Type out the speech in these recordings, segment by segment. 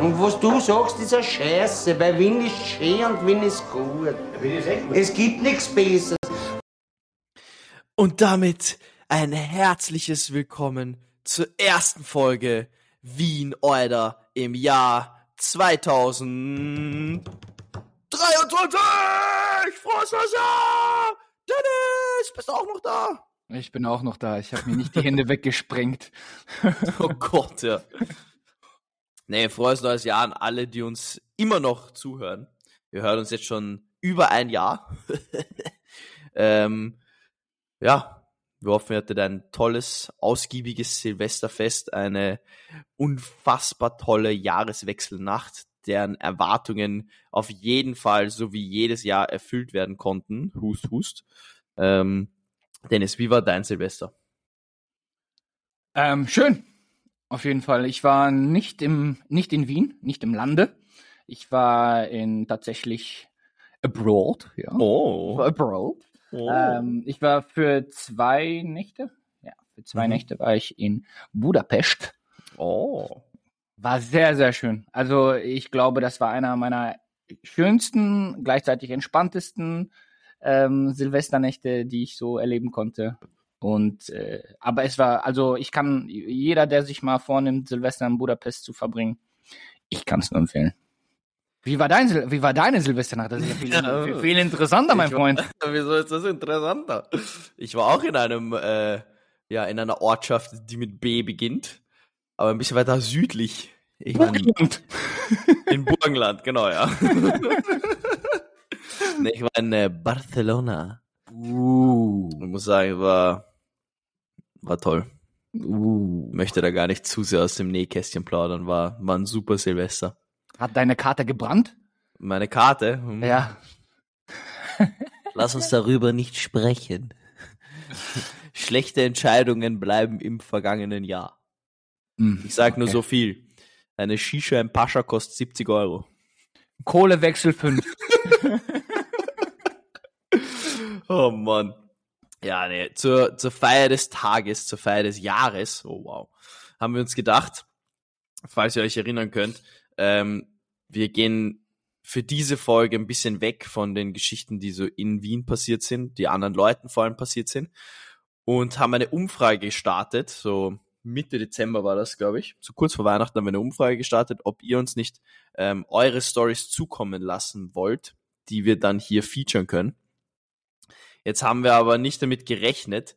Und was du sagst, ist eine Scheiße, weil Wien ist schön und Wien ist gut. Es gibt nichts Besseres. Und damit ein herzliches Willkommen zur ersten Folge Wien Euder im Jahr 2023. Frohes neues Jahr! Dennis, bist du auch noch da? Ich bin auch noch da. Ich habe mir nicht die Hände weggesprengt. Oh Gott, ja. Nee, frohes neues Jahr an alle, die uns immer noch zuhören. Wir hören uns jetzt schon über ein Jahr. ähm, ja, wir hoffen, ihr hattet ein tolles, ausgiebiges Silvesterfest, eine unfassbar tolle Jahreswechselnacht, deren Erwartungen auf jeden Fall so wie jedes Jahr erfüllt werden konnten. Hust, hust. Ähm, Dennis, wie war dein Silvester? Ähm, schön. Auf jeden Fall. Ich war nicht im, nicht in Wien, nicht im Lande. Ich war in tatsächlich abroad, ja. Oh. Abroad. oh. Ähm, ich war für zwei Nächte, ja, für zwei Mhm. Nächte war ich in Budapest. oh. War sehr, sehr schön. Also ich glaube, das war einer meiner schönsten, gleichzeitig entspanntesten ähm, Silvesternächte, die ich so erleben konnte. Und äh, aber es war, also ich kann jeder, der sich mal vornimmt, Silvester in Budapest zu verbringen, ich kann es nur empfehlen. Wie war dein wie war deine Silvesternacht? Das ist ja viel, Ja. viel, viel interessanter, mein Ich war- Freund. Wieso ist das interessanter? Ich war auch in einem, äh, ja, in einer Ortschaft, die mit B beginnt, aber ein bisschen weiter südlich. Ich Und in Burgenland, genau, ja. nee, ich war in äh, Barcelona. uh, Ich muss sagen, war, war toll. uh. Möchte da gar nicht zu sehr aus dem Nähkästchen plaudern, war, war ein super Silvester. Hat deine Karte gebrannt? Meine Karte, hm, Ja. lass uns darüber nicht sprechen. Schlechte Entscheidungen bleiben im vergangenen Jahr. Hm, Ich sag nur okay. so viel. Eine Shisha im Pascha kostet 70 Euro. Kohlewechsel 5. Oh Mann. Ja, nee, zur, zur Feier des Tages, zur Feier des Jahres, oh wow, haben wir uns gedacht, falls ihr euch erinnern könnt, ähm, wir gehen für diese Folge ein bisschen weg von den Geschichten, die so in Wien passiert sind, die anderen Leuten vor allem passiert sind, und haben eine Umfrage gestartet, so Mitte Dezember war das, glaube ich, so kurz vor Weihnachten haben wir eine Umfrage gestartet, ob ihr uns nicht ähm, eure Stories zukommen lassen wollt, die wir dann hier featuren können. Jetzt haben wir aber nicht damit gerechnet,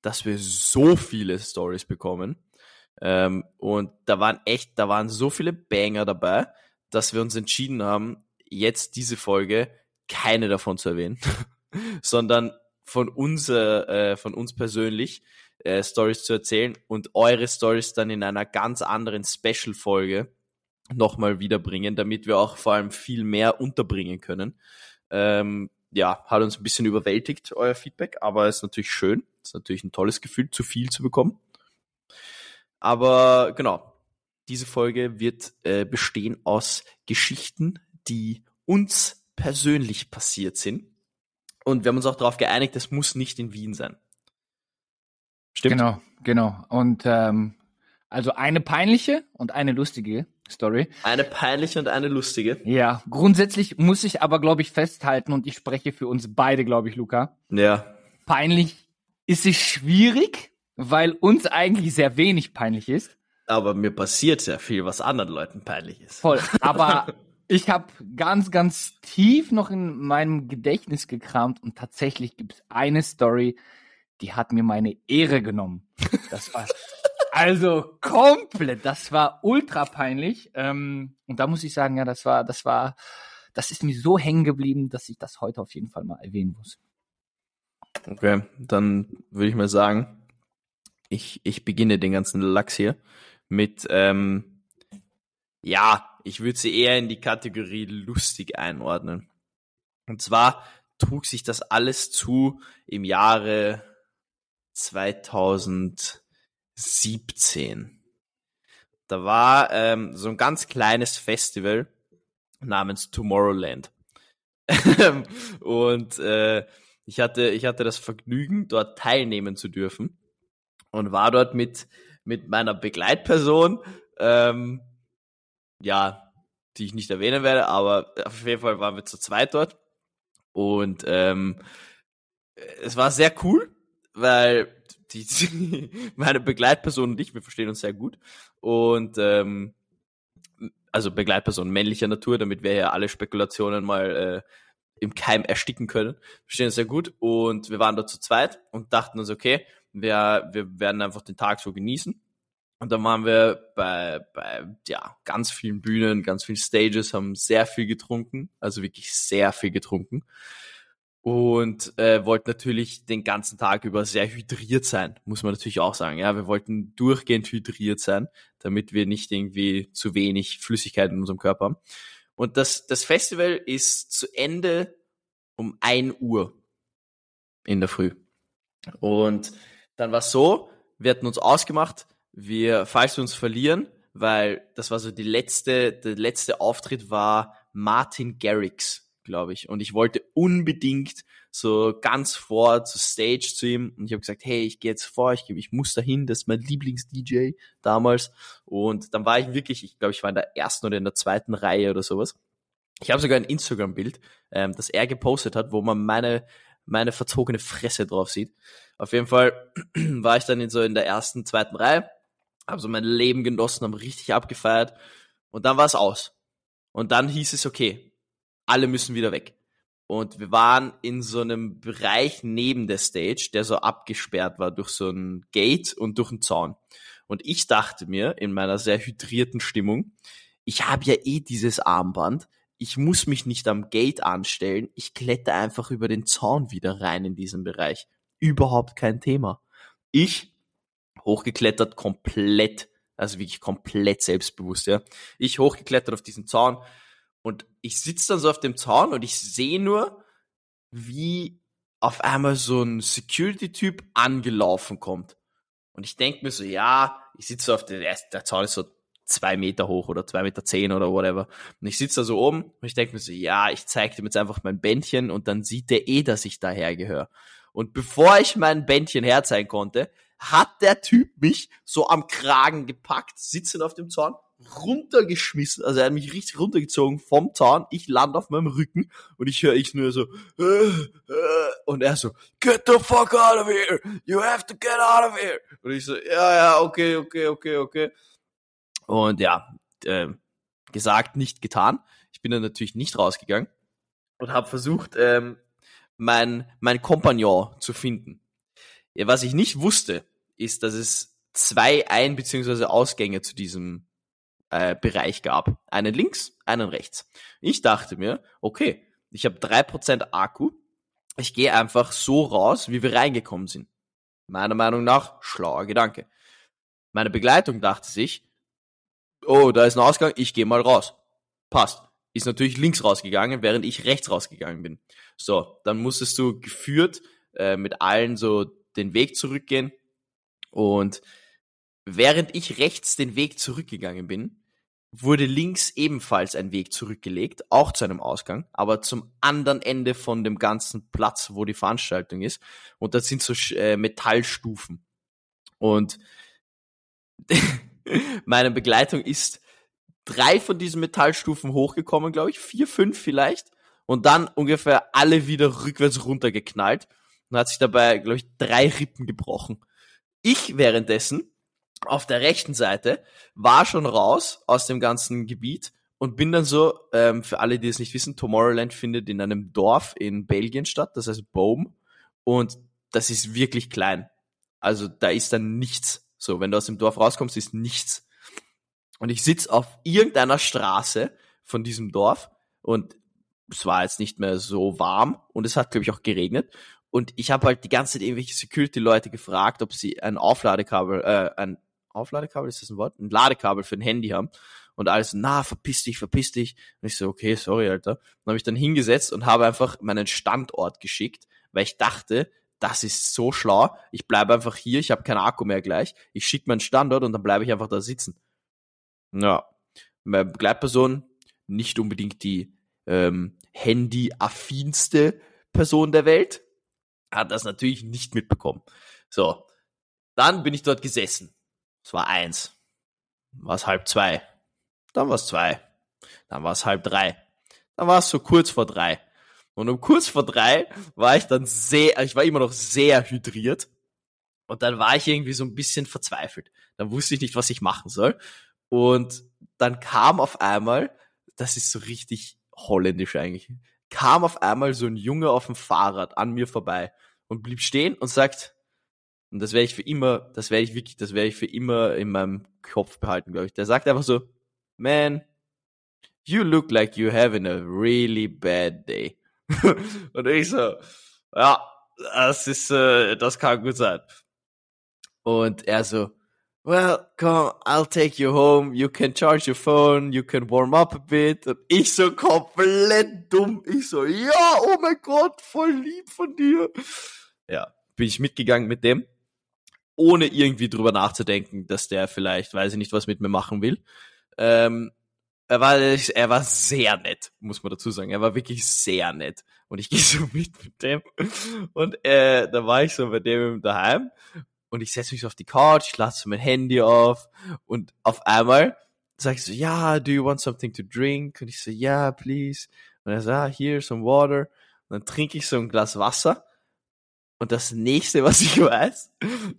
dass wir so viele Stories bekommen. Ähm, und da waren echt, da waren so viele Banger dabei, dass wir uns entschieden haben, jetzt diese Folge keine davon zu erwähnen, sondern von uns, äh, von uns persönlich äh, Stories zu erzählen und eure Stories dann in einer ganz anderen Special-Folge nochmal wiederbringen, damit wir auch vor allem viel mehr unterbringen können. Ähm, ja, hat uns ein bisschen überwältigt, euer Feedback, aber ist natürlich schön. Ist natürlich ein tolles Gefühl, zu viel zu bekommen. Aber genau, diese Folge wird äh, bestehen aus Geschichten, die uns persönlich passiert sind. Und wir haben uns auch darauf geeinigt, es muss nicht in Wien sein. Stimmt? Genau, genau. Und ähm, also eine peinliche und eine lustige Story. Eine peinliche und eine lustige. Ja, grundsätzlich muss ich aber, glaube ich, festhalten, und ich spreche für uns beide, glaube ich, Luca. Ja. Peinlich ist es schwierig, weil uns eigentlich sehr wenig peinlich ist. Aber mir passiert sehr viel, was anderen Leuten peinlich ist. Voll. Aber ich habe ganz, ganz tief noch in meinem Gedächtnis gekramt und tatsächlich gibt es eine Story, die hat mir meine Ehre genommen. Das war also komplett, das war ultra peinlich. Ähm, und da muss ich sagen, ja, das war, das war, das ist mir so hängen geblieben, dass ich das heute auf jeden Fall mal erwähnen muss. Okay, dann würde ich mal sagen, ich, ich beginne den ganzen Lachs hier mit, ähm, ja, ich würde sie eher in die Kategorie lustig einordnen. Und zwar trug sich das alles zu im Jahre 2017. Da war ähm, so ein ganz kleines Festival namens Tomorrowland. und äh, ich hatte, ich hatte das Vergnügen, dort teilnehmen zu dürfen und war dort mit, mit meiner Begleitperson, ähm, ja, die ich nicht erwähnen werde, aber auf jeden Fall waren wir zu zweit dort. Und ähm, es war sehr cool, weil die, meine Begleitperson und ich, wir verstehen uns sehr gut. Und ähm, also Begleitperson männlicher Natur, damit wir ja alle Spekulationen mal äh, im Keim ersticken können. Verstehen uns sehr gut. Und wir waren da zu zweit und dachten uns, okay, wir, wir werden einfach den Tag so genießen. Und dann waren wir bei, bei ja, ganz vielen Bühnen, ganz vielen Stages, haben sehr viel getrunken, also wirklich sehr viel getrunken. Und äh, wollten natürlich den ganzen Tag über sehr hydriert sein, muss man natürlich auch sagen. Ja, wir wollten durchgehend hydriert sein, damit wir nicht irgendwie zu wenig Flüssigkeit in unserem Körper haben. Und das, das Festival ist zu Ende um ein Uhr in der Früh. Und dann war es so, wir hatten uns ausgemacht, wir, falls wir uns verlieren, weil das war so die letzte, der letzte Auftritt war Martin Garrix, glaube ich. Und ich wollte unbedingt so ganz vor zur Stage zu ihm und ich habe gesagt, hey, ich gehe jetzt vor, ich, ich muss dahin, das ist mein Lieblings-DJ damals. Und dann war ich wirklich, ich glaube, ich war in der ersten oder in der zweiten Reihe oder sowas. Ich habe sogar ein Instagram-Bild, ähm, das er gepostet hat, wo man meine meine verzogene Fresse drauf sieht. Auf jeden Fall war ich dann in so in der ersten, zweiten Reihe habe so mein Leben genossen, haben richtig abgefeiert und dann war es aus. Und dann hieß es, okay, alle müssen wieder weg. Und wir waren in so einem Bereich neben der Stage, der so abgesperrt war durch so ein Gate und durch einen Zaun. Und ich dachte mir in meiner sehr hydrierten Stimmung, ich habe ja eh dieses Armband, ich muss mich nicht am Gate anstellen, ich kletter einfach über den Zaun wieder rein in diesen Bereich. Überhaupt kein Thema. Ich hochgeklettert, komplett, also wirklich komplett selbstbewusst, ja. Ich hochgeklettert auf diesen Zaun und ich sitze dann so auf dem Zaun und ich sehe nur, wie auf einmal so ein Security-Typ angelaufen kommt. Und ich denke mir so, ja, ich sitze auf der, der Zaun ist so zwei Meter hoch oder zwei Meter zehn oder whatever. Und ich sitze da so oben und ich denke mir so, ja, ich zeige dem jetzt einfach mein Bändchen und dann sieht der eh, dass ich daher gehöre. Und bevor ich mein Bändchen herzeigen konnte, hat der Typ mich so am Kragen gepackt, sitzend auf dem Zaun, runtergeschmissen, also er hat mich richtig runtergezogen vom Zaun, ich lande auf meinem Rücken und ich höre ich nur so äh, äh, und er so get the fuck out of here, you have to get out of here. Und ich so ja ja okay okay okay okay. Und ja äh, gesagt nicht getan, ich bin dann natürlich nicht rausgegangen und habe versucht ähm, mein mein Kompagnon zu finden. Ja, was ich nicht wusste, ist, dass es zwei Ein- bzw. Ausgänge zu diesem äh, Bereich gab. Einen links, einen rechts. Ich dachte mir, okay, ich habe drei Prozent Akku, ich gehe einfach so raus, wie wir reingekommen sind. Meiner Meinung nach, schlauer Gedanke. Meine Begleitung dachte sich, oh, da ist ein Ausgang, ich gehe mal raus. Passt. Ist natürlich links rausgegangen, während ich rechts rausgegangen bin. So, dann musstest du geführt äh, mit allen so den Weg zurückgehen, und während ich rechts den Weg zurückgegangen bin, wurde links ebenfalls ein Weg zurückgelegt, auch zu einem Ausgang, aber zum anderen Ende von dem ganzen Platz, wo die Veranstaltung ist. Und das sind so äh, Metallstufen. Und meine Begleitung ist drei von diesen Metallstufen hochgekommen, glaube ich, vier, fünf vielleicht, und dann ungefähr alle wieder rückwärts runtergeknallt und hat sich dabei, glaube ich, drei Rippen gebrochen. Ich währenddessen auf der rechten Seite war schon raus aus dem ganzen Gebiet und bin dann so, ähm, für alle, die es nicht wissen, Tomorrowland findet in einem Dorf in Belgien statt, das heißt Boom. Und das ist wirklich klein. Also da ist dann nichts. So, wenn du aus dem Dorf rauskommst, ist nichts. Und ich sitz auf irgendeiner Straße von diesem Dorf und es war jetzt nicht mehr so warm und es hat, glaube ich, auch geregnet. Und ich habe halt die ganze Zeit irgendwelche Security-Leute gefragt, ob sie ein Aufladekabel, äh, ein Aufladekabel, ist das ein Wort? Ein Ladekabel für ein Handy haben. Und alles, na, verpiss dich, verpiss dich. Und ich so, okay, sorry, Alter. Dann habe ich dann hingesetzt und habe einfach meinen Standort geschickt, weil ich dachte, das ist so schlau. Ich bleibe einfach hier, ich habe keinen Akku mehr gleich. Ich schicke meinen Standort und dann bleibe ich einfach da sitzen. Ja, meine Begleitperson, nicht unbedingt die ähm, Handy-affinste Person der Welt, hat das natürlich nicht mitbekommen. So, dann bin ich dort gesessen. Es war eins. War es halb zwei. Dann war es zwei. Dann war es halb drei. Dann war es so kurz vor drei. Und um kurz vor drei war ich dann sehr, ich war immer noch sehr hydriert. Und dann war ich irgendwie so ein bisschen verzweifelt. Dann wusste ich nicht, was ich machen soll. Und dann kam auf einmal, das ist so richtig holländisch eigentlich, kam auf einmal so ein Junge auf dem Fahrrad an mir vorbei und blieb stehen und sagt, und das werde ich für immer, das werde ich wirklich, das werde ich für immer in meinem Kopf behalten, glaube ich. Der sagt einfach so, man, you look like you're having a really bad day. und ich so, ja, das ist, äh, das kann gut sein. Und er so, well, come, I'll take you home, you can charge your phone, you can warm up a bit. Und ich so komplett dumm. Ich so, ja, oh mein Gott, voll lieb von dir. Ja, bin ich mitgegangen mit dem, ohne irgendwie drüber nachzudenken, dass der vielleicht, weiß ich nicht, was mit mir machen will. Ähm, er war, er war sehr nett, muss man dazu sagen. Er war wirklich sehr nett. Und ich gehe so mit mit dem. Und äh, da war ich so bei dem daheim und ich setze mich so auf die Couch, ich lasse mein Handy auf und auf einmal sag ich so, ja, do you want something to drink? Und ich so, ja, yeah, please. Und er sagt, ah, here, some water. Und dann trinke ich so ein Glas Wasser. Und das nächste, was ich weiß,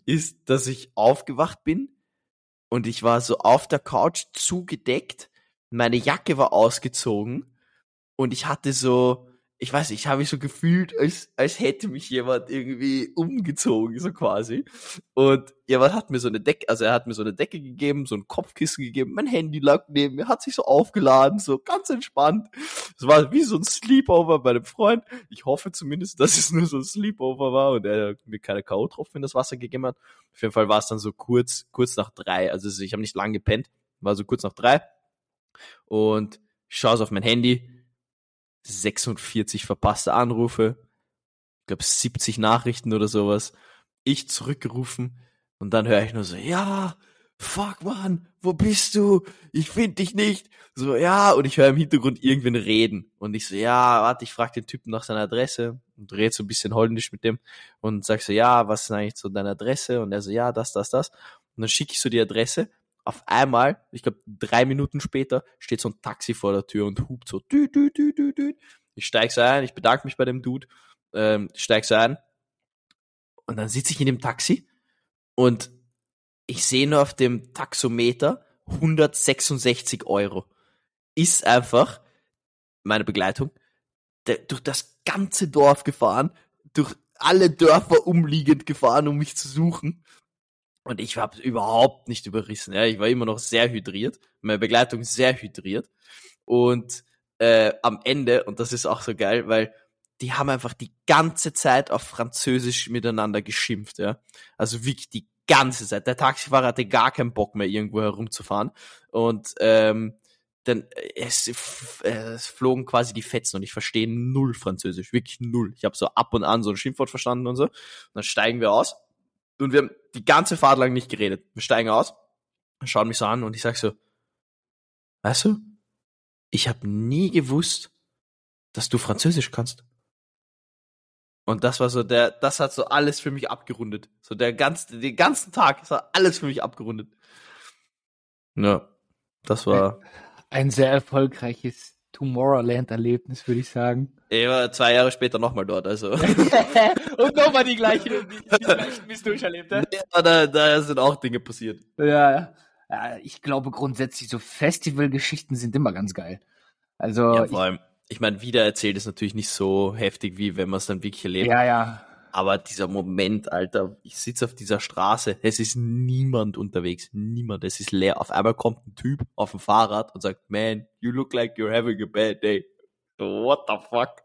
ist, dass ich aufgewacht bin und ich war so auf der Couch zugedeckt. Meine Jacke war ausgezogen und ich hatte so, ich weiß nicht, ich habe mich so gefühlt, als, als hätte mich jemand irgendwie umgezogen, so quasi. Und jemand hat mir so eine Decke, also er hat mir so eine Decke gegeben, so ein Kopfkissen gegeben, mein Handy lag neben mir, hat sich so aufgeladen, so ganz entspannt. Es war wie so ein Sleepover bei einem Freund. Ich hoffe zumindest, dass es nur so ein Sleepover war und er mir keine K.O.-Tropfen in das Wasser gegeben hat. Auf jeden Fall war es dann so kurz, kurz nach drei. Also ich habe nicht lang gepennt, war so kurz nach drei. Und ich schaue auf mein Handy, 46 verpasste Anrufe, ich glaube 70 Nachrichten oder sowas. Ich zurückgerufen und dann höre ich nur so, ja, fuck man, wo bist du? Ich finde dich nicht. So, ja, und ich höre im Hintergrund irgendwen reden. Und ich so, ja, warte, ich frage den Typen nach seiner Adresse und rede so ein bisschen holländisch mit dem und sag so, ja, was ist eigentlich so deine Adresse? Und er so, ja, das, das, das. Und dann schicke ich so die Adresse auf einmal, ich glaube drei Minuten später, steht so ein Taxi vor der Tür und hupt so. Dü, dü, dü, dü, dü. Ich steig so ein, ich bedanke mich bei dem Dude, ähm, steig so ein und dann sitze ich in dem Taxi und ich sehe nur auf dem Taxometer 166 Euro. Ist einfach meine Begleitung durch das ganze Dorf gefahren, durch alle Dörfer umliegend gefahren, um mich zu suchen. Und ich habe überhaupt nicht überrissen. Ja. Ich war immer noch sehr hydriert. Meine Begleitung sehr hydriert. Und äh, am Ende, und das ist auch so geil, weil die haben einfach die ganze Zeit auf Französisch miteinander geschimpft. Ja. Also wirklich die ganze Zeit. Der Taxifahrer hatte gar keinen Bock mehr, irgendwo herumzufahren. Und ähm, dann es, es flogen quasi die Fetzen und ich verstehe null Französisch, wirklich null. Ich habe so ab und an so ein Schimpfwort verstanden und so. Und dann steigen wir aus und wir haben die ganze Fahrt lang nicht geredet. Wir steigen aus, schauen mich so an und ich sag so, weißt du, ich habe nie gewusst, dass du Französisch kannst. Und das war so der, das hat so alles für mich abgerundet. So der ganze, den ganzen Tag, war alles für mich abgerundet. Ja, das war. Ein sehr erfolgreiches Tomorrowland-Erlebnis, würde ich sagen. Ich war zwei Jahre später nochmal dort, also. Und nochmal die gleiche, die, die gleichen bist du erlebt, ja? da, da sind auch Dinge passiert. Ja, ja. Ich glaube grundsätzlich, so Festivalgeschichten sind immer ganz geil. Also. Ja, vor allem, ich, ich meine, wiedererzählt ist natürlich nicht so heftig, wie wenn man es dann wirklich erlebt. Ja, ja. Aber dieser Moment, Alter, ich sitze auf dieser Straße, es ist niemand unterwegs, niemand, es ist leer. Auf einmal kommt ein Typ auf dem Fahrrad und sagt, man, you look like you're having a bad day. What the fuck?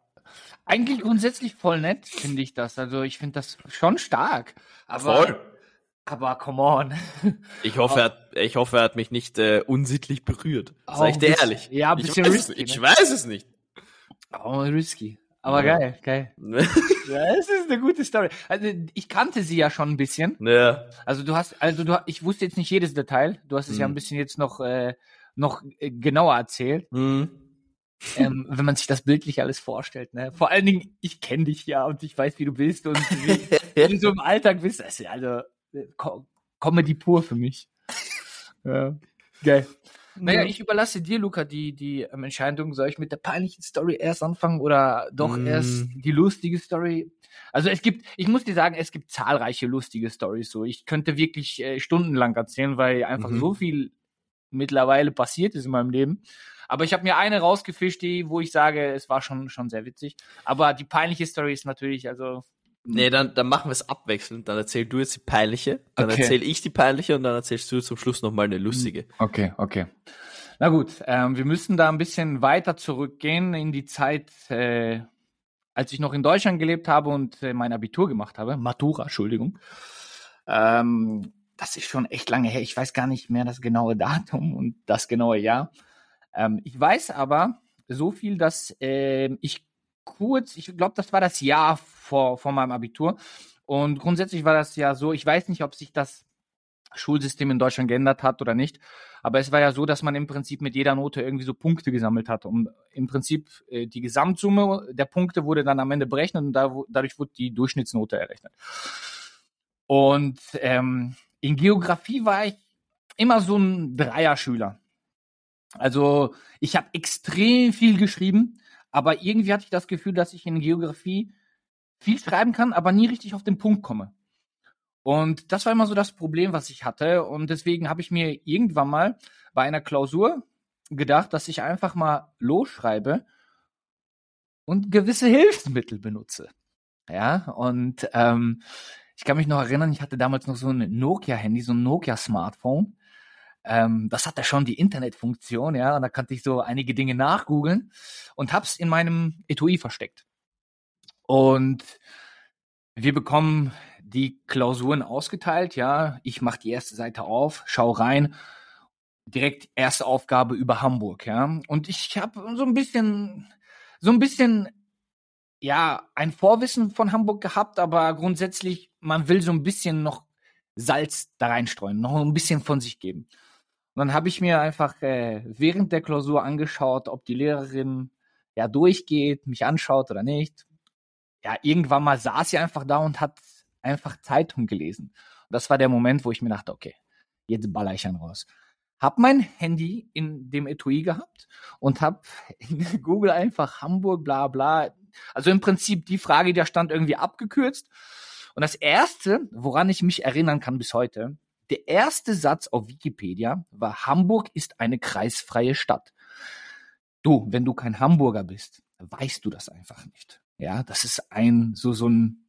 Eigentlich grundsätzlich voll nett, finde ich das. Also ich finde das schon stark. Aber, Voll. aber come on. Ich hoffe, er hat, ich hoffe, er hat mich nicht äh, unsittlich berührt. Sag Auch ich dir bisschen- ehrlich. ja, ein ich bisschen weiß, risky, es, ich ne? weiß es nicht. Oh, risky. Aber Ja. geil, geil. Ja, es ist eine gute Story. Also ich kannte sie ja schon ein bisschen. ja. Also du hast, also du, ich wusste jetzt nicht jedes Detail. Du hast es ja Mhm. ein bisschen jetzt noch, äh, noch äh, genauer erzählt. Hm. ähm, wenn man sich das bildlich alles vorstellt. Ne? Vor allen Dingen, ich kenne dich ja und ich weiß, wie du bist und wie, du so im Alltag bist. Das ist ja also äh, Co Comedy pur für mich. ja. Geil. Naja, ich überlasse dir, Luca, die, die ähm, Entscheidung. Soll ich mit der peinlichen Story erst anfangen oder doch Mm. erst die lustige Story? Also es gibt, ich muss dir sagen, es gibt zahlreiche lustige Stories so. Ich könnte wirklich äh, stundenlang erzählen, weil einfach Mhm. so viel mittlerweile passiert ist in meinem Leben. Aber ich habe mir eine rausgefischt, die, wo ich sage, es war schon, schon sehr witzig. Aber die peinliche Story ist natürlich, also Nee, dann, dann machen wir es abwechselnd. Dann erzähl du jetzt die peinliche, dann Okay. erzähl ich die peinliche und dann erzählst du zum Schluss nochmal eine lustige. Okay, okay. Na gut, ähm, wir müssen da ein bisschen weiter zurückgehen in die Zeit, äh, als ich noch in Deutschland gelebt habe und äh, mein Abitur gemacht habe. Matura, Entschuldigung. Ähm, das ist schon echt lange her. Ich weiß gar nicht mehr das genaue Datum und das genaue Jahr. Ähm, ich weiß aber so viel, dass ähm, ich kurz, ich glaube, das war das Jahr vor, vor meinem Abitur. Und grundsätzlich war das ja so, ich weiß nicht, ob sich das Schulsystem in Deutschland geändert hat oder nicht. Aber es war ja so, dass man im Prinzip mit jeder Note irgendwie so Punkte gesammelt hat. Und im Prinzip äh, die Gesamtsumme der Punkte wurde dann am Ende berechnet und da, dadurch wurde die Durchschnittsnote errechnet. Und ähm, in Geografie war ich immer so ein Dreierschüler. Also ich habe extrem viel geschrieben, aber irgendwie hatte ich das Gefühl, dass ich in Geografie viel schreiben kann, aber nie richtig auf den Punkt komme. Und das war immer so das Problem, was ich hatte. Und deswegen habe ich mir irgendwann mal bei einer Klausur gedacht, dass ich einfach mal losschreibe und gewisse Hilfsmittel benutze. Ja, und ähm, ich kann mich noch erinnern, ich hatte damals noch so ein Nokia-Handy, so ein Nokia-Smartphone. Ähm, das hatte schon die Internetfunktion, ja, und da konnte ich so einige Dinge nachgoogeln und hab's in meinem Etui versteckt. Und wir bekommen die Klausuren ausgeteilt, ja. Ich mache die erste Seite auf, schau rein, direkt erste Aufgabe über Hamburg, ja. Und ich habe so ein bisschen, so ein bisschen, ja, ein Vorwissen von Hamburg gehabt, aber grundsätzlich, man will so ein bisschen noch Salz da reinstreuen, noch ein bisschen von sich geben. Und dann habe ich mir einfach äh, während der Klausur angeschaut, ob die Lehrerin ja durchgeht, mich anschaut oder nicht. Ja, irgendwann mal saß sie einfach da und hat einfach Zeitung gelesen. Und das war der Moment, wo ich mir dachte, okay, jetzt baller ich einen raus. Hab mein Handy in dem Etui gehabt und hab in Google einfach Hamburg, bla bla. Also im Prinzip die Frage, die da stand, irgendwie abgekürzt. Und das erste, woran ich mich erinnern kann bis heute, der erste Satz auf Wikipedia war, Hamburg ist eine kreisfreie Stadt. Du, wenn du kein Hamburger bist, weißt du das einfach nicht. Ja, das ist ein, so, so ein,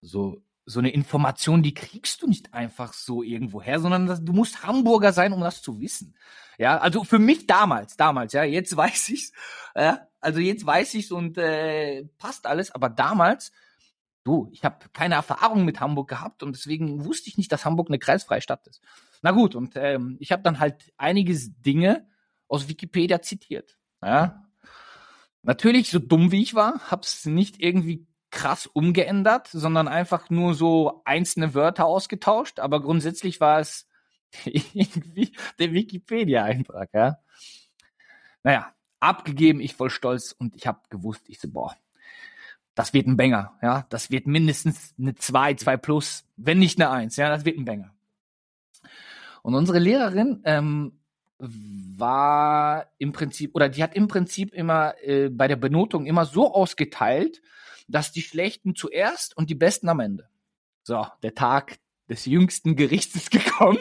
so, so eine Information, die kriegst du nicht einfach so irgendwo her, sondern das, du musst Hamburger sein, um das zu wissen. Ja, also für mich damals, damals, ja, jetzt weiß ich's, ja, also jetzt weiß ich's und äh, passt alles, aber damals, du, ich habe keine Erfahrung mit Hamburg gehabt und deswegen wusste ich nicht, dass Hamburg eine kreisfreie Stadt ist. Na gut, und ähm, ich habe dann halt einiges Dinge aus Wikipedia zitiert. Ja, Natürlich, so dumm wie ich war, hab's nicht irgendwie krass umgeändert, sondern einfach nur so einzelne Wörter ausgetauscht. Aber grundsätzlich war es irgendwie der Wikipedia-Eintrag, ja. Naja, abgegeben, ich voll stolz und ich hab gewusst, ich so, boah, das wird ein Banger, ja. Das wird mindestens eine 2, 2 plus, wenn nicht eine 1, ja, das wird ein Banger. Und unsere Lehrerin ähm, war im Prinzip, oder die hat im Prinzip immer äh, bei der Benotung immer so ausgeteilt, dass die Schlechten zuerst und die Besten am Ende. So, der Tag des jüngsten Gerichts ist gekommen.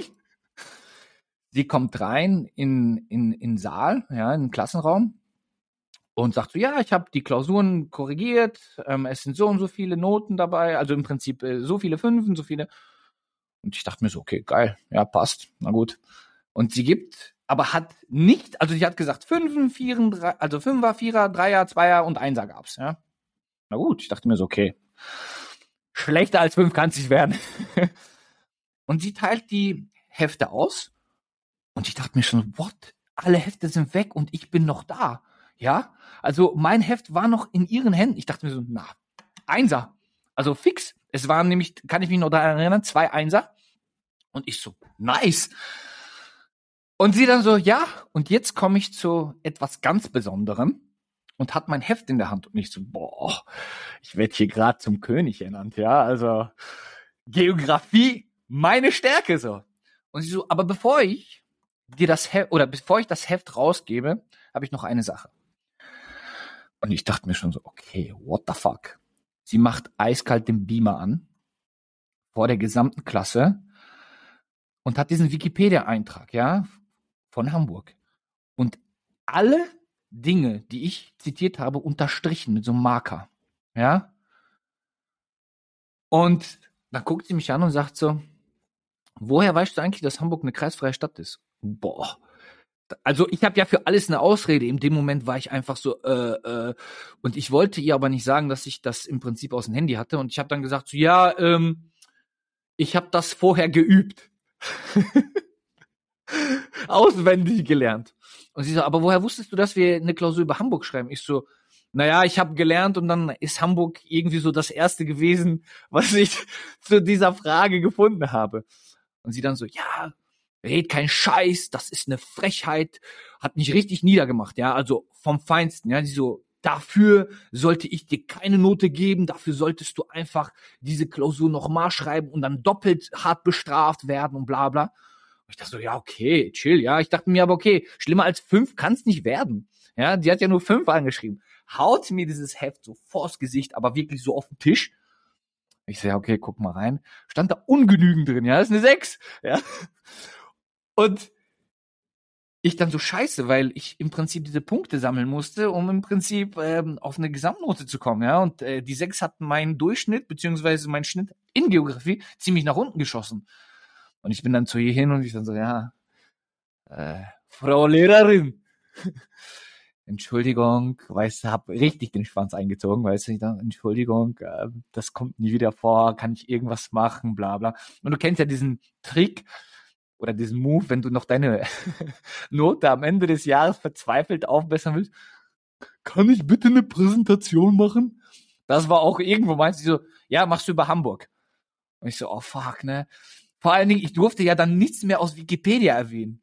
Sie kommt rein in, in, in Saal, ja, in den Klassenraum und sagt so, ja, ich habe die Klausuren korrigiert, ähm, es sind so und so viele Noten dabei, also im Prinzip äh, so viele Fünfen, so viele. Und ich dachte mir so, okay, geil, ja, passt, na gut. Und sie gibt, aber hat nicht, also sie hat gesagt, Fünfen, Vieren, drei, also Fünfer, Vierer, Dreier, Zweier und Einser gab's, ja. Na gut, ich dachte mir so, okay, schlechter als fünf kann es nicht werden. und sie teilt die Hefte aus und ich dachte mir schon, what? Alle Hefte sind weg und ich bin noch da. Ja, also mein Heft war noch in ihren Händen. Ich dachte mir so, na, Einser. Also fix. Es waren nämlich, kann ich mich noch daran erinnern, zwei Einser. Und ich so, nice. Und sie dann so, ja, und jetzt komme ich zu etwas ganz Besonderem und hat mein Heft in der Hand. Und ich so, boah, ich werde hier gerade zum König ernannt, ja. Also Geografie, meine Stärke so. Und sie so, aber bevor ich dir das Heft, oder bevor ich das Heft rausgebe, habe ich noch eine Sache. Und ich dachte mir schon so, okay, what the fuck? Sie macht eiskalt den Beamer an, vor der gesamten Klasse, und hat diesen Wikipedia-Eintrag, ja, von Hamburg. Und alle Dinge, die ich zitiert habe, unterstrichen mit so einem Marker, ja. Und dann guckt sie mich an und sagt so, woher weißt du eigentlich, dass Hamburg eine kreisfreie Stadt ist? Boah. Also ich habe ja für alles eine Ausrede. In dem Moment war ich einfach so, äh, äh, und ich wollte ihr aber nicht sagen, dass ich das im Prinzip aus dem Handy hatte. Und ich habe dann gesagt, so, ja, ähm, ich habe das vorher geübt. Auswendig gelernt. Und sie so, aber woher wusstest du, dass wir eine Klausur über Hamburg schreiben? Ich so, naja, ich habe gelernt und dann ist Hamburg irgendwie so das erste gewesen, was ich zu dieser Frage gefunden habe. Und sie dann so, ja, red kein Scheiß, das ist eine Frechheit, hat mich richtig niedergemacht, ja, also vom Feinsten, ja, die so, dafür sollte ich dir keine Note geben, dafür solltest du einfach diese Klausur nochmal schreiben und dann doppelt hart bestraft werden und bla bla. Und ich dachte so, ja, okay, chill, ja. Ich dachte mir aber, okay, schlimmer als fünf kann es nicht werden. Ja, die hat ja nur fünf angeschrieben. Haut mir dieses Heft so vors Gesicht, aber wirklich so auf den Tisch. Ich sehe, okay, guck mal rein. Stand da ungenügend drin, ja, das ist eine sechs, ja. Und ich dann so scheiße, weil ich im Prinzip diese Punkte sammeln musste, um im Prinzip ähm, auf eine Gesamtnote zu kommen, ja. Und äh, die sechs hat meinen Durchschnitt beziehungsweise meinen Schnitt in Geografie ziemlich nach unten geschossen. Und ich bin dann zu ihr hin und ich dann so, ja, äh, Frau Lehrerin, Entschuldigung, weißt du, hab richtig den Schwanz eingezogen, weißt du, ich dachte, Entschuldigung, äh, das kommt nie wieder vor, kann ich irgendwas machen, bla bla. Und du kennst ja diesen Trick, oder diesen Move, wenn du noch deine Note am Ende des Jahres verzweifelt aufbessern willst, kann ich bitte eine Präsentation machen? Das war auch irgendwo, meinst du so, ja, machst du über Hamburg. Und ich so, oh fuck, ne? Vor allen Dingen, ich durfte ja dann nichts mehr aus Wikipedia erwähnen.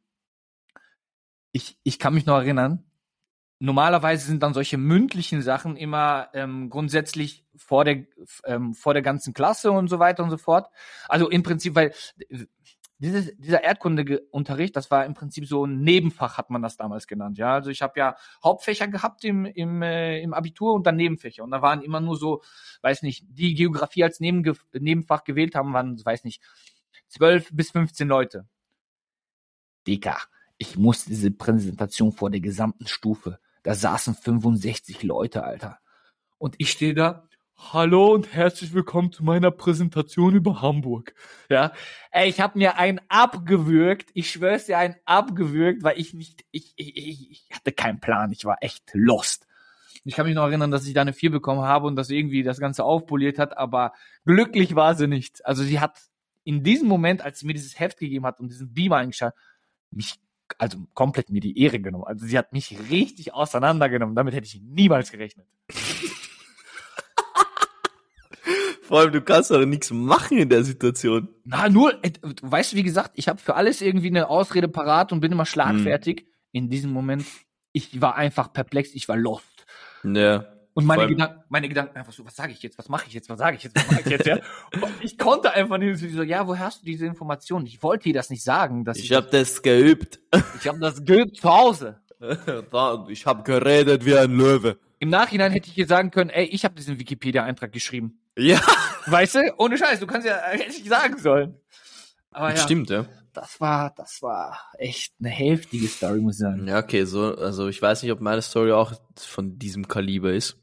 Ich, ich kann mich noch erinnern, normalerweise sind dann solche mündlichen Sachen immer ähm, grundsätzlich vor der ähm, vor der ganzen Klasse und so weiter und so fort. Also im Prinzip, weil dieses, dieser Erdkundeunterricht, das war im Prinzip so ein Nebenfach, hat man das damals genannt. Ja, also ich habe ja Hauptfächer gehabt im, im, äh, im Abitur und dann Nebenfächer. Und da waren immer nur so, weiß nicht, die Geografie als Neben Nebenfach gewählt haben, waren, weiß nicht, zwölf bis 15 Leute. Digga, ich musste diese Präsentation vor der gesamten Stufe. Da saßen 65 Leute, Alter. Und ich stehe da, Hallo und herzlich willkommen zu meiner Präsentation über Hamburg. Ja, ey, ich habe mir einen abgewürgt. Ich schwör's dir, einen abgewürgt, weil ich nicht, ich, ich, ich hatte keinen Plan. Ich war echt lost. Ich kann mich noch erinnern, dass ich da eine 4 bekommen habe und dass irgendwie das Ganze aufpoliert hat, aber glücklich war sie nicht. Also sie hat in diesem Moment, als sie mir dieses Heft gegeben hat und diesen Beamer eingeschaut, mich also komplett mir die Ehre genommen. Also sie hat mich richtig auseinandergenommen. Damit hätte ich niemals gerechnet. Vor allem, du kannst doch nichts machen in der Situation. Na, nur, äh, weißt du, wie gesagt, ich habe für alles irgendwie eine Ausrede parat und bin immer schlagfertig. Hm. In diesem Moment, ich war einfach perplex, ich war lost. Ja. Und meine Gedanken, meine Gedanken einfach so, was sage ich jetzt, was mache ich jetzt, was sage ich jetzt, was mache ich jetzt, ja? Und ich konnte einfach nicht so, ja, woher hast du diese Information? Ich wollte dir das nicht sagen. Dass ich ich habe das geübt. Ich habe das geübt zu Hause. ich habe geredet wie ein Löwe. Im Nachhinein hätte ich dir sagen können, ey, ich habe diesen Wikipedia-Eintrag geschrieben. Ja. Weißt du? Ohne Scheiß, du kannst ja, hätte ich sagen sollen. Aber ja, Stimmt, ja. Das war, das war echt eine heftige Story, muss ich sagen. Ja, okay, so, also ich weiß nicht, ob meine Story auch von diesem Kaliber ist.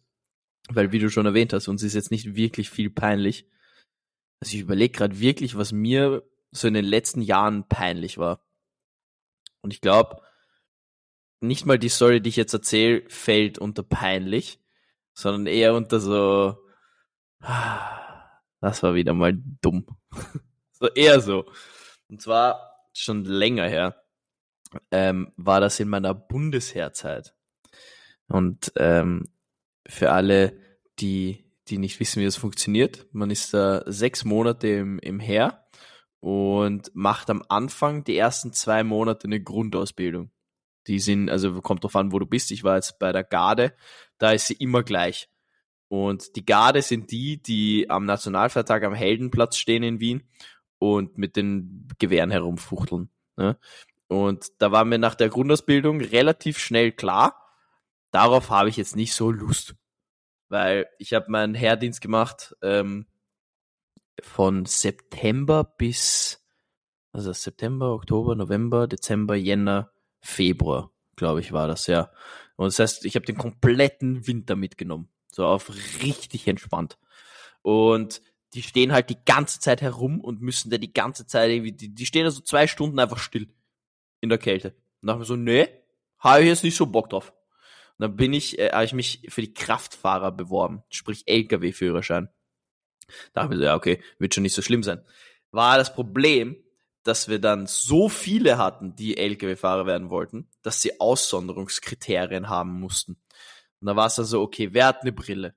Weil, wie du schon erwähnt hast, uns ist jetzt nicht wirklich viel peinlich. Also ich überlege gerade wirklich, was mir so in den letzten Jahren peinlich war. Und ich glaube, nicht mal die Story, die ich jetzt erzähle, fällt unter peinlich, sondern eher unter so, das war wieder mal dumm. so eher so. Und zwar schon länger her, ähm, war das in meiner Bundesheerzeit. Und ähm, für alle, die, die nicht wissen, wie das funktioniert, man ist da sechs Monate im, im Heer und macht am Anfang die ersten zwei Monate eine Grundausbildung. Die sind, also kommt drauf an, wo du bist. Ich war jetzt bei der Garde, da ist sie immer gleich. Und die Garde sind die, die am Nationalfeiertag am Heldenplatz stehen in Wien und mit den Gewehren herumfuchteln. Ne? Und da war mir nach der Grundausbildung relativ schnell klar, darauf habe ich jetzt nicht so Lust. Weil ich habe meinen Heerdienst gemacht ähm, von September bis, also September, Oktober, November, Dezember, Jänner, Februar, glaube ich, war das, ja. Und das heißt, ich habe den kompletten Winter mitgenommen. So auf richtig entspannt. Und die stehen halt die ganze Zeit herum und müssen da die ganze Zeit irgendwie, die, die stehen da so zwei Stunden einfach still in der Kälte. Und dachte mir so, nee, habe ich jetzt nicht so Bock drauf. Und dann bin ich, äh, habe ich mich für die Kraftfahrer beworben, sprich LKW-Führerschein. Da dachte ich so, ja, okay, wird schon nicht so schlimm sein. War das Problem, dass wir dann so viele hatten, die LKW-Fahrer werden wollten, dass sie Aussonderungskriterien haben mussten. Und da war es dann so, okay, wer hat eine Brille?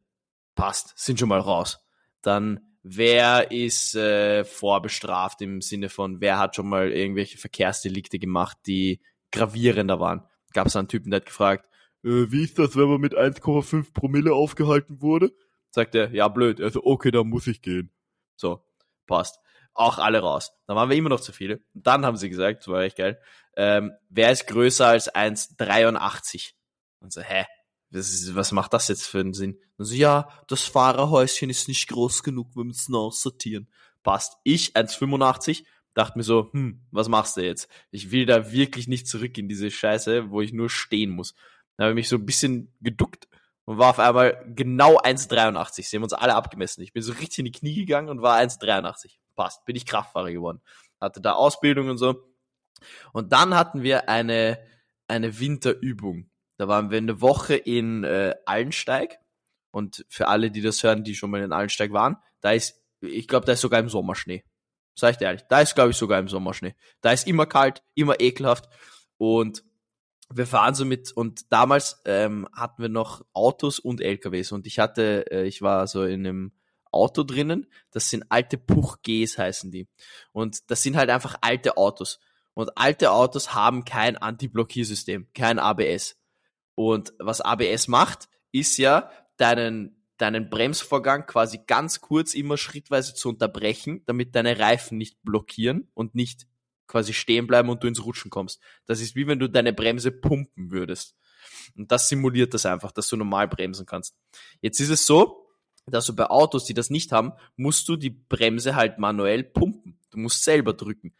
Passt, sind schon mal raus. Dann wer ist äh, vorbestraft im Sinne von, wer hat schon mal irgendwelche Verkehrsdelikte gemacht, die gravierender waren. Gab es einen Typen, der hat gefragt, äh, wie ist das, wenn man mit 1,5 Promille aufgehalten wurde? Sagt er, ja blöd. Also okay, dann muss ich gehen. So, passt. Auch alle raus. Dann waren wir immer noch zu viele. Dann haben sie gesagt, das war echt geil, ähm, wer ist größer als 1,83? Und so, hä? Was macht das jetzt für einen Sinn? Also, ja, das Fahrerhäuschen ist nicht groß genug, wir müssen aussortieren. Passt. Ich, 1,85, dachte mir so, hm, was machst du jetzt? Ich will da wirklich nicht zurück in diese Scheiße, wo ich nur stehen muss. Dann habe ich mich so ein bisschen geduckt und war auf einmal genau 1,83. Sie haben uns alle abgemessen. Ich bin so richtig in die Knie gegangen und war 1,83. Passt. Bin ich Kraftfahrer geworden. Hatte da Ausbildung und so. Und dann hatten wir eine, eine Winterübung. Da waren wir eine Woche in äh, Allensteig. Und für alle, die das hören, die schon mal in Allensteig waren, da ist, ich glaube, da ist sogar im Sommer Schnee. Sag ich dir ehrlich, da ist, glaube ich, sogar im Sommer Schnee. Da ist immer kalt, immer ekelhaft. Und wir fahren so mit, und damals ähm, hatten wir noch Autos und LKWs. Und ich hatte, äh, ich war so in einem Auto drinnen, das sind alte Puch-Gs heißen die. Und das sind halt einfach alte Autos. Und alte Autos haben kein Anti-Blockiersystem, kein ABS. Und was ABS macht, ist ja deinen, deinen Bremsvorgang quasi ganz kurz immer schrittweise zu unterbrechen, damit deine Reifen nicht blockieren und nicht quasi stehen bleiben und du ins Rutschen kommst. Das ist wie wenn du deine Bremse pumpen würdest. Und das simuliert das einfach, dass du normal bremsen kannst. Jetzt ist es so, dass du bei Autos, die das nicht haben, musst du die Bremse halt manuell pumpen. Du musst selber drücken.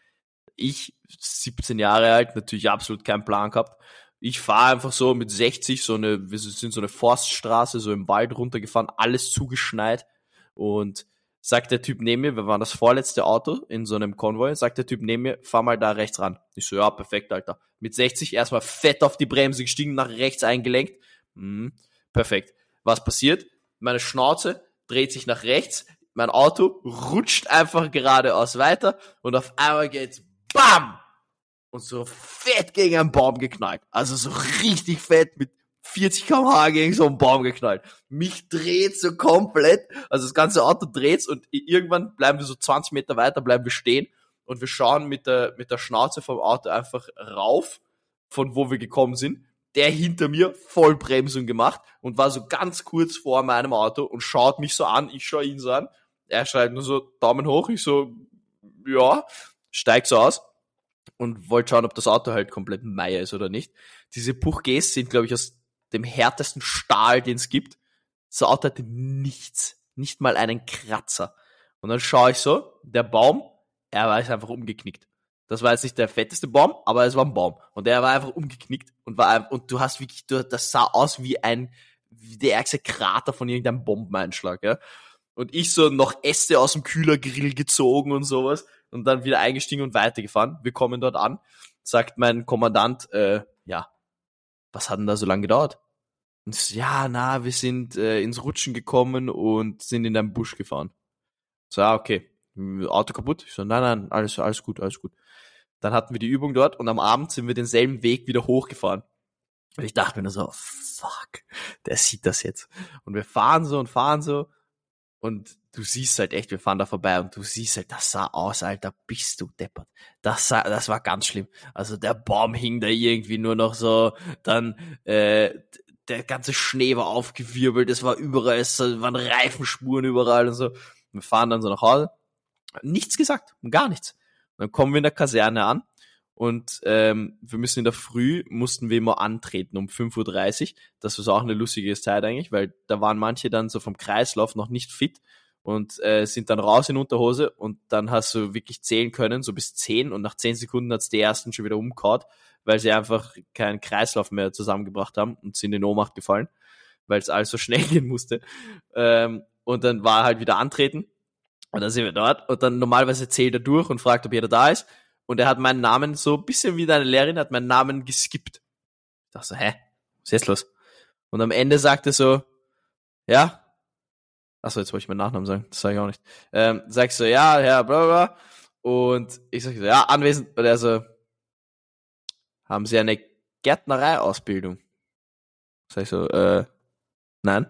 Ich, 17 Jahre alt, natürlich absolut keinen Plan gehabt ich fahre einfach so mit 60 so eine, wir sind so eine Forststraße, so im Wald runtergefahren, alles zugeschneit und sagt der Typ neben mir, wir waren das vorletzte Auto in so einem Konvoi, sagt der Typ neben mir, fahr mal da rechts ran. Ich so, ja, perfekt, Alter. Mit 60 erstmal fett auf die Bremse gestiegen, nach rechts eingelenkt. Mhm, perfekt. Was passiert? Meine Schnauze dreht sich nach rechts, mein Auto rutscht einfach geradeaus weiter und auf einmal geht's BAM! Und so fett gegen einen Baum geknallt. Also so richtig fett mit 40 km/h gegen so einen Baum geknallt. Mich dreht so komplett, also das ganze Auto dreht und irgendwann bleiben wir so 20 Meter weiter, bleiben wir stehen und wir schauen mit der, mit der Schnauze vom Auto einfach rauf, von wo wir gekommen sind. Der hinter mir Vollbremsung gemacht und war so ganz kurz vor meinem Auto und schaut mich so an, ich schaue ihn so an. Er schreibt nur so Daumen hoch, ich so, ja, steig so aus und wollte schauen, ob das Auto halt komplett Meier ist oder nicht. Diese Puch-Gs sind, glaube ich, aus dem härtesten Stahl, den es gibt. Das Auto hatte nichts, nicht mal einen Kratzer. Und dann schaue ich so, der Baum, er war einfach umgeknickt. Das war jetzt nicht der fetteste Baum, aber es war ein Baum. Und der war einfach umgeknickt und war, und du hast wirklich, du, das sah aus wie ein, wie der ärgste Krater von irgendeinem Bombeneinschlag, ja. Und ich so noch Äste aus dem Kühlergrill gezogen und sowas und dann wieder eingestiegen und weitergefahren. Wir kommen dort an, sagt mein Kommandant, äh, ja, was hat denn da so lange gedauert? Und so, ja, na, wir sind äh, ins Rutschen gekommen und sind in einem Busch gefahren. So, ja, okay. Auto kaputt? Ich so, nein, nein, alles, alles gut, alles gut. Dann hatten wir die Übung dort und am Abend sind wir denselben Weg wieder hochgefahren. Und ich dachte mir nur so, fuck, der sieht das jetzt. Und wir fahren so und fahren so und du siehst halt echt, wir fahren da vorbei und du siehst halt, das sah aus, Alter, bist du deppert. Das sah, das war ganz schlimm. Also der Baum hing da irgendwie nur noch so, dann äh, der ganze Schnee war aufgewirbelt, es war überall, es waren Reifenspuren überall und so. Wir fahren dann so nach Hause, nichts gesagt, gar nichts. Dann kommen wir in der Kaserne an und ähm, wir müssen in der Früh, mussten wir immer antreten um 5.30 Uhr. Das war auch eine lustige Zeit eigentlich, weil da waren manche dann so vom Kreislauf noch nicht fit und äh, sind dann raus in Unterhose und dann hast du wirklich zählen können, so bis 10 und nach 10 Sekunden hat's die ersten schon wieder umgehauen, weil sie einfach keinen Kreislauf mehr zusammengebracht haben und sind in Ohnmacht gefallen, weil es alles so schnell gehen musste. Ähm, und dann war halt wieder antreten und dann sind wir dort und dann normalerweise zählt er durch und fragt, ob jeder da ist und er hat meinen Namen so ein bisschen wie deine Lehrerin, hat meinen Namen geskippt. Ich dachte so, hä? Was ist jetzt los? Und am Ende sagt er so, ja, Achso, jetzt wollte ich meinen Nachnamen sagen, das sage ich auch nicht. Ähm, sagst so, ja, Herr, bla, bla. Und ich sag so, ja, anwesend. Und er so, haben Sie eine Gärtnerei-Ausbildung? Sag ich so, äh, nein.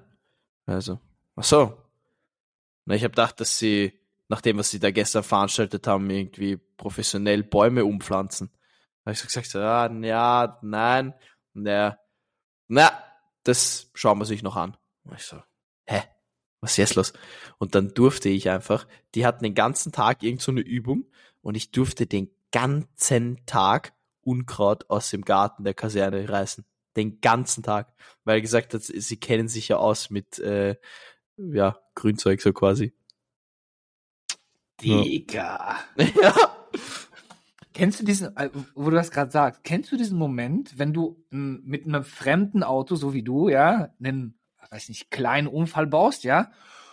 Also, ach so. Na, ich habe gedacht, dass Sie nach dem, was sie da gestern veranstaltet haben, irgendwie professionell Bäume umpflanzen. Da habe ich so gesagt, so, ja, nein. Er, na, das schauen wir sich noch an. Und ich so, hä? Was ist jetzt los? Und dann durfte ich einfach, die hatten den ganzen Tag irgend so Übung und ich durfte den ganzen Tag Unkraut aus dem Garten der Kaserne reißen. Den ganzen Tag. Weil er gesagt hat, sie kennen sich ja aus mit, äh, ja, Grünzeug so quasi. Digga. Ja. Kennst du diesen, äh, wo du das gerade sagst, kennst du diesen Moment, wenn du mit einem fremden Auto, so wie du, ja, einen, weiß nicht, kleinen Unfall baust, ja,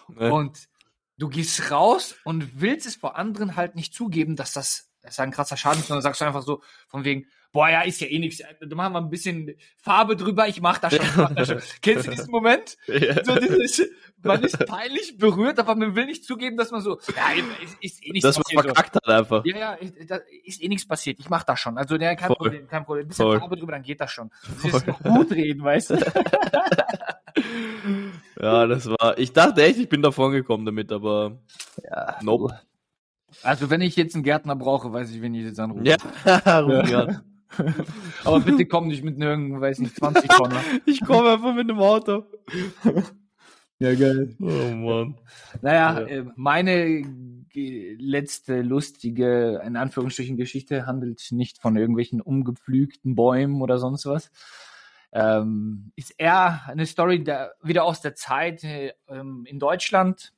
ne. und du gehst raus und willst es vor anderen halt nicht zugeben, dass das, das ist ein krasser Schaden, sondern sagst du einfach so, von wegen, boah, ja, ist ja eh nichts. Da machen wir ein bisschen Farbe drüber, ich mach das schon. Ich mach das schon. Kennst du diesen Moment? Ja. So dieses, man ist peinlich berührt, aber man will nicht zugeben, dass man so, ja, ist, ist eh nichts passiert. Das verkackt hat einfach. Ja, ja, ist, ist eh nichts passiert. Ich mach das schon. Also, der kein Voll. Problem, kein Problem. Ein bisschen Voll. Farbe drüber, dann geht das schon. Das ist noch gut reden, weißt du? ja, das war, ich dachte echt, ich bin davon gekommen damit, aber, ja, nope. Also, wenn ich jetzt einen Gärtner brauche, weiß ich, wen ich jetzt anrufe. Ja, ruf ja. Aber bitte komm nicht mit irgendeinem, weiß nicht, 20 Tonner. ich komme einfach mit einem Auto. Ja, geil. Oh Mann. Naja, ja. Äh, meine letzte lustige, in Anführungsstrichen, Geschichte handelt nicht von irgendwelchen umgepflügten Bäumen oder sonst was. Ähm, ist eher eine Story der, wieder aus der Zeit äh, ähm, in Deutschland.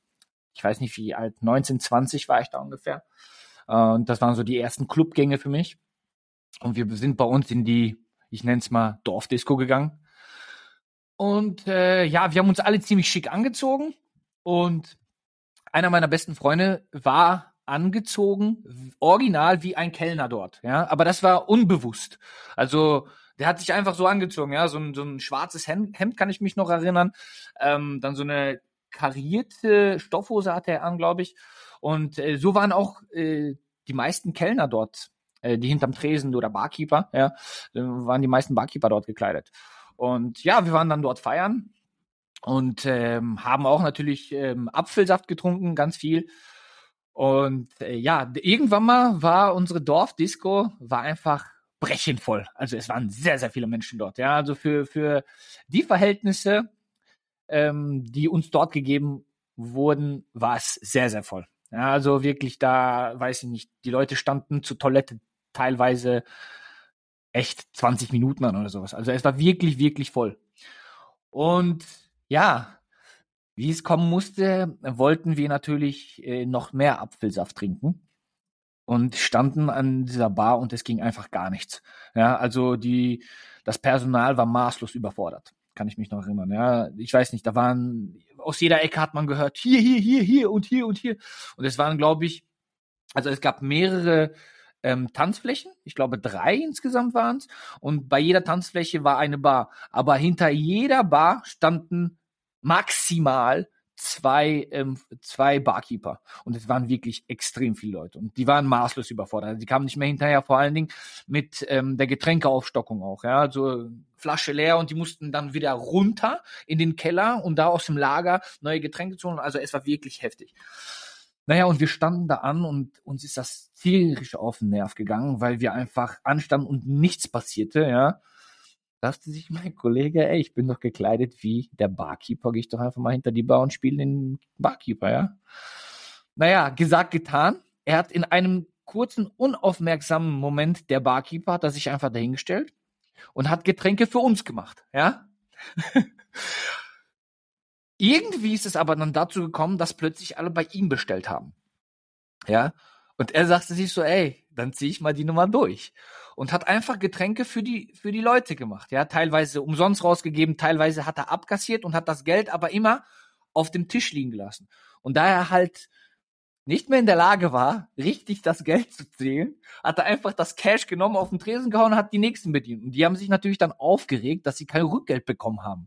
Ich weiß nicht, wie alt, 1920 war ich da ungefähr. Äh, und das waren so die ersten Clubgänge für mich. Und wir sind bei uns in die, ich nenne es mal, Dorfdisco gegangen. Und äh, ja, wir haben uns alle ziemlich schick angezogen. Und einer meiner besten Freunde war angezogen, original wie ein Kellner dort. Ja, aber das war unbewusst. Also der hat sich einfach so angezogen, ja, so ein, so ein schwarzes Hemd, Hemd kann ich mich noch erinnern. Ähm, dann so eine karierte Stoffhose hatte er an, glaube ich. Und äh, so waren auch äh, die meisten Kellner dort äh, die hinterm Tresen oder Barkeeper, ja, waren die meisten Barkeeper dort gekleidet. Und ja, wir waren dann dort feiern und ähm, haben auch natürlich ähm, Apfelsaft getrunken, ganz viel. Und äh, ja, irgendwann mal war unsere Dorfdisco war einfach brechend voll. Also es waren sehr, sehr viele Menschen dort. Ja, also für, für die Verhältnisse, ähm, die uns dort gegeben wurden, war es sehr, sehr voll. Ja, also wirklich da, weiß ich nicht, die Leute standen zur Toilette teilweise echt 20 Minuten an oder sowas. Also es war wirklich, wirklich voll. Und ja, wie es kommen musste, wollten wir natürlich äh, noch mehr Apfelsaft trinken und standen an dieser Bar und es ging einfach gar nichts. Ja, also die, das Personal war maßlos überfordert. Kann ich mich noch erinnern. Ja, ich weiß nicht, da waren, aus jeder Ecke hat man gehört, hier, hier, hier, hier und hier und hier. Und es waren, glaube ich, also es gab mehrere ähm, Tanzflächen. Ich glaube, drei insgesamt waren es. Und bei jeder Tanzfläche war eine Bar. Aber hinter jeder Bar standen maximal zwei, ähm, zwei Barkeeper. Und es waren wirklich extrem viele Leute. Und die waren maßlos überfordert. Also die kamen nicht mehr hinterher, vor allen Dingen mit ähm, der Getränkeaufstockung auch. Ja, also Flasche leer und die mussten dann wieder runter in den Keller und da aus dem Lager neue Getränke zu holen. Also es war wirklich heftig. Naja, und wir standen da an und uns ist das tierisch auf den Nerv gegangen, weil wir einfach anstanden und nichts passierte, ja. Dachte sich mein Kollege, ey, ich bin doch gekleidet wie der Barkeeper, gehe ich doch einfach mal hinter die Bar und spiele den Barkeeper, ja. Naja, gesagt, getan. Er hat in einem kurzen, unaufmerksamen Moment der Barkeeper hat er sich einfach dahingestellt und hat Getränke für uns gemacht, ja. Irgendwie ist es aber dann dazu gekommen, dass plötzlich alle bei ihm bestellt haben. Ja. Und er sagte sich so, ey, dann ziehe ich mal die Nummer durch. Und hat einfach Getränke für die, für die Leute gemacht. Ja, teilweise umsonst rausgegeben, teilweise hat er abkassiert und hat das Geld aber immer auf dem Tisch liegen gelassen. Und da er halt nicht mehr in der Lage war, richtig das Geld zu zählen, hat er einfach das Cash genommen, auf den Tresen gehauen und hat die nächsten bedient. Und die haben sich natürlich dann aufgeregt, dass sie kein Rückgeld bekommen haben.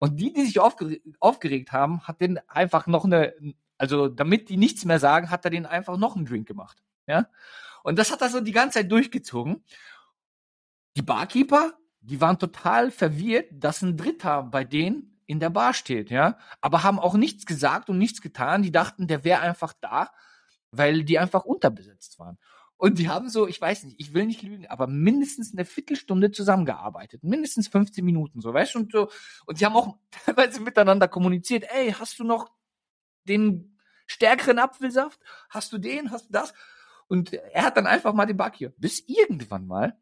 Und die, die sich aufgeregt, aufgeregt haben, hat den einfach noch eine, also damit die nichts mehr sagen, hat er den einfach noch einen Drink gemacht. Ja. Und das hat er so die ganze Zeit durchgezogen. Die Barkeeper, die waren total verwirrt, dass ein Dritter bei denen in der Bar steht, ja. Aber haben auch nichts gesagt und nichts getan. Die dachten, der wäre einfach da, weil die einfach unterbesetzt waren. Und die haben so, ich weiß nicht, ich will nicht lügen, aber mindestens eine Viertelstunde zusammengearbeitet. Mindestens 15 Minuten, so, weißt du? Und, so, und die haben auch teilweise miteinander kommuniziert. Ey, hast du noch den stärkeren Apfelsaft? Hast du den? Hast du das? Und er hat dann einfach mal den Back hier. Bis irgendwann mal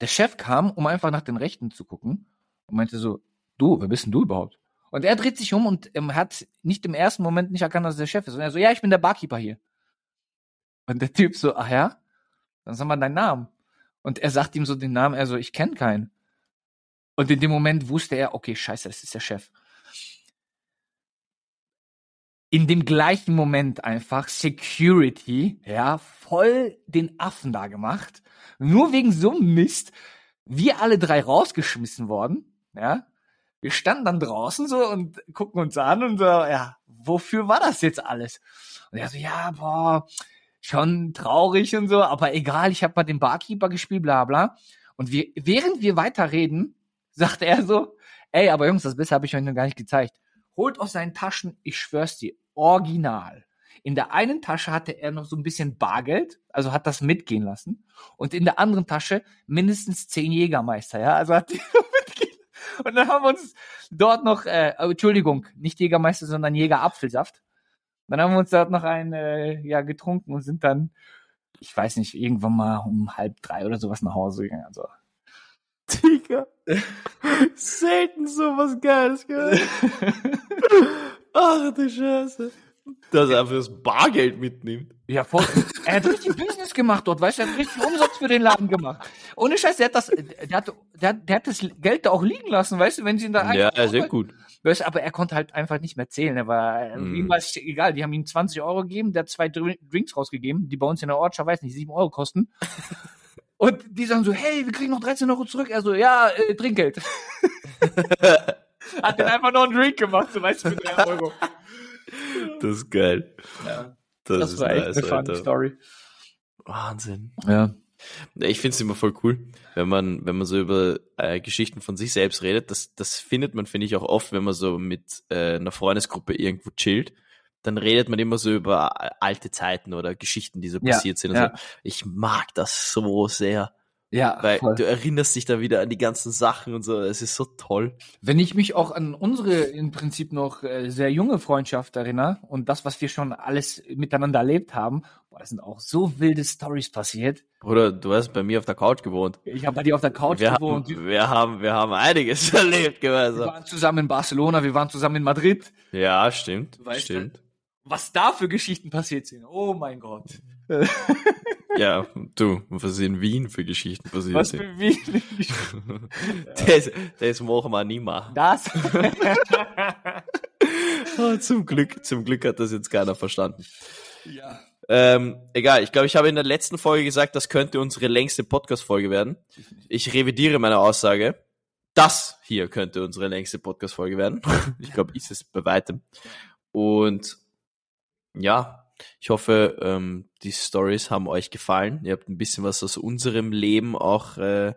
der Chef kam, um einfach nach den Rechten zu gucken und meinte so, du, wer bist denn du überhaupt? Und er dreht sich um und ähm, hat nicht im ersten Moment nicht erkannt, dass er der Chef ist. Und er so, ja, ich bin der Barkeeper hier. Und der Typ so, ach ja? Dann sag mal deinen Namen. Und er sagt ihm so den Namen, er so, ich kenne keinen. Und in dem Moment wusste er, okay, scheiße, das ist der Chef. In dem gleichen Moment einfach Security, ja, voll den Affen da gemacht. Nur wegen so einem Mist. Wir alle drei rausgeschmissen worden, ja. Wir standen dann draußen so und gucken uns an und so, ja, wofür war das jetzt alles? Und er so, ja, boah, schon traurig und so, aber egal, ich habe mal den Barkeeper gespielt, bla bla. Und wir, während wir weiterreden, sagt er so, ey, aber Jungs, das Beste habe ich euch noch gar nicht gezeigt. Holt aus seinen Taschen, ich schwör's dir, original. In der einen Tasche hatte er noch so ein bisschen Bargeld, also hat das mitgehen lassen. Und in der anderen Tasche mindestens zehn Jägermeister, ja, also hat die mitgehen. Und dann haben wir uns dort noch, äh, Entschuldigung, nicht Jägermeister, sondern Jägerapfelsaft. Dann haben wir uns dort noch ein äh, ja getrunken und sind dann, ich weiß nicht, irgendwann mal um halb drei oder sowas nach Hause gegangen. Also. Digga. Selten sowas Geiles gehört. Ach du Scheiße. Dass er einfach das Bargeld mitnimmt. Ja, voll. Er hat richtig Business gemacht dort, weißt du, er hat richtig Umsatz für den Laden gemacht. Ohne Scheiß, der hat das, der hat, der hat, der hat das Geld da auch liegen lassen, weißt du, wenn sie ihn da Ja, sehr gut. Weißt du, aber er konnte halt einfach nicht mehr zählen. Er war, Mhm. ihm war es egal. Die haben ihm 20 Euro gegeben, der hat zwei Dr- Drinks rausgegeben, die bei uns in der Ortschaft, weiß nicht, 7 Euro kosten. Und die sagen so, hey, wir kriegen noch 13 Euro zurück. Er so, ja, äh, Trinkgeld. Hat dann einfach noch einen Drink gemacht, so weißt du, für 3 Euro. Das ist geil. Ja, Das, das ist war echt nice, eine funny. Story. Wahnsinn. Ja. Ich finde es immer voll cool, wenn man, wenn man so über äh, Geschichten von sich selbst redet. Das, das findet man, finde ich, auch oft, wenn man so mit äh, einer Freundesgruppe irgendwo chillt. Dann redet man immer so über a- alte Zeiten oder Geschichten, die so Ja, passiert sind. Und ja. so. Ich mag das so sehr, Ja, weil voll. du erinnerst dich da wieder an die ganzen Sachen und so. Es ist so toll. Wenn ich mich auch an unsere im Prinzip noch äh, sehr junge Freundschaft erinnere und das, was wir schon alles miteinander erlebt haben, boah, da sind auch so wilde Stories passiert. Bruder, du hast bei mir auf der Couch gewohnt. Ich habe bei dir auf der Couch Wir gewohnt. haben, wir haben, wir haben einiges erlebt, Wir gemeinsam. waren zusammen in Barcelona, wir waren zusammen in Madrid. Ja, stimmt, Weißt du? stimmt. Was da für Geschichten passiert sind. Oh mein Gott. Ja, du, was in Wien für Geschichten passiert Was sind. für Geschichten. Das, das machen wir nie machen. Das. Oh, zum Glück, zum Glück hat das jetzt keiner verstanden. ja. Ähm, egal, ich glaube, ich habe in der letzten Folge gesagt, das könnte unsere längste Podcast-Folge werden. Ich revidiere meine Aussage. Das hier könnte unsere längste Podcast-Folge werden. Ich glaube, ist es bei weitem. Und ja, ich hoffe, ähm, die Stories haben euch gefallen. Ihr habt ein bisschen was aus unserem Leben auch äh,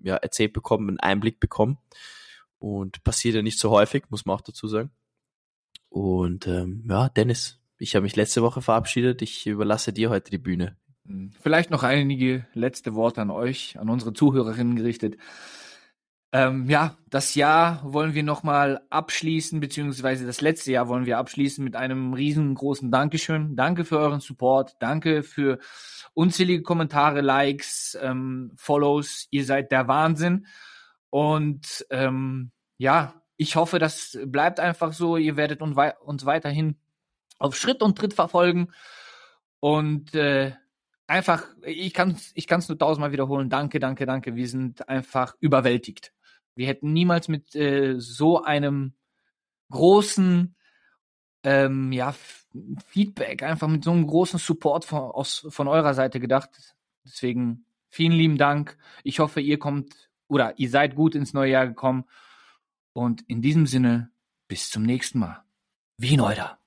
ja, erzählt bekommen, einen Einblick bekommen. Und passiert ja nicht so häufig, muss man auch dazu sagen. Und ähm, ja, Dennis, ich habe mich letzte Woche verabschiedet. Ich überlasse dir heute die Bühne. Vielleicht noch einige letzte Worte an euch, an unsere Zuhörerinnen gerichtet. Ähm, ja, das Jahr wollen wir nochmal abschließen, beziehungsweise das letzte Jahr wollen wir abschließen mit einem riesengroßen Dankeschön. Danke für euren Support. Danke für unzählige Kommentare, Likes, ähm, Follows. Ihr seid der Wahnsinn. Und ähm, ja, ich hoffe, das bleibt einfach so. Ihr werdet uns, uns weiterhin auf Schritt und Tritt verfolgen. Und äh, einfach, ich kann es ich nur tausendmal wiederholen. Danke, danke, danke. Wir sind einfach überwältigt. Wir hätten niemals mit äh, so einem großen ähm, ja, Feedback, einfach mit so einem großen Support von, aus, von eurer Seite gedacht. Deswegen vielen lieben Dank. Ich hoffe, ihr kommt oder ihr seid gut ins neue Jahr gekommen. Und in diesem Sinne, bis zum nächsten Mal. Wie Neuder.